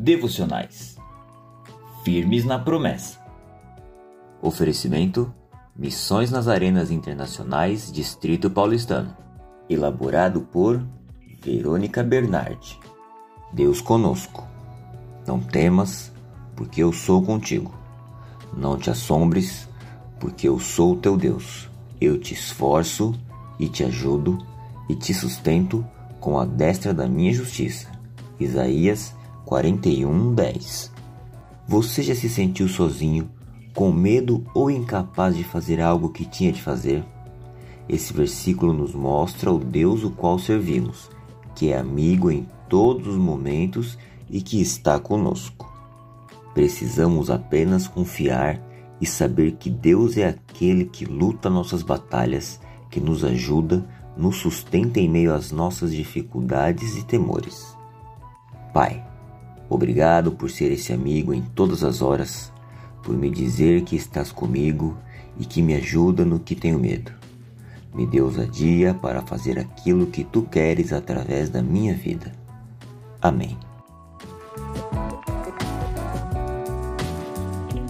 devocionais. Firmes na promessa. Oferecimento: Missões nas Arenas Internacionais, Distrito Paulistano. Elaborado por Verônica Bernardi. Deus conosco. Não temas, porque eu sou contigo. Não te assombres, porque eu sou teu Deus. Eu te esforço e te ajudo e te sustento com a destra da minha justiça. Isaías 41:10. Você já se sentiu sozinho, com medo ou incapaz de fazer algo que tinha de fazer? Esse versículo nos mostra o Deus o qual servimos, que é amigo em todos os momentos e que está conosco. Precisamos apenas confiar e saber que Deus é aquele que luta nossas batalhas, que nos ajuda, nos sustenta em meio às nossas dificuldades e temores. Pai, obrigado por ser esse amigo em todas as horas, por me dizer que estás comigo e que me ajuda no que tenho medo. Me dê ousadia para fazer aquilo que tu queres através da minha vida. Amém.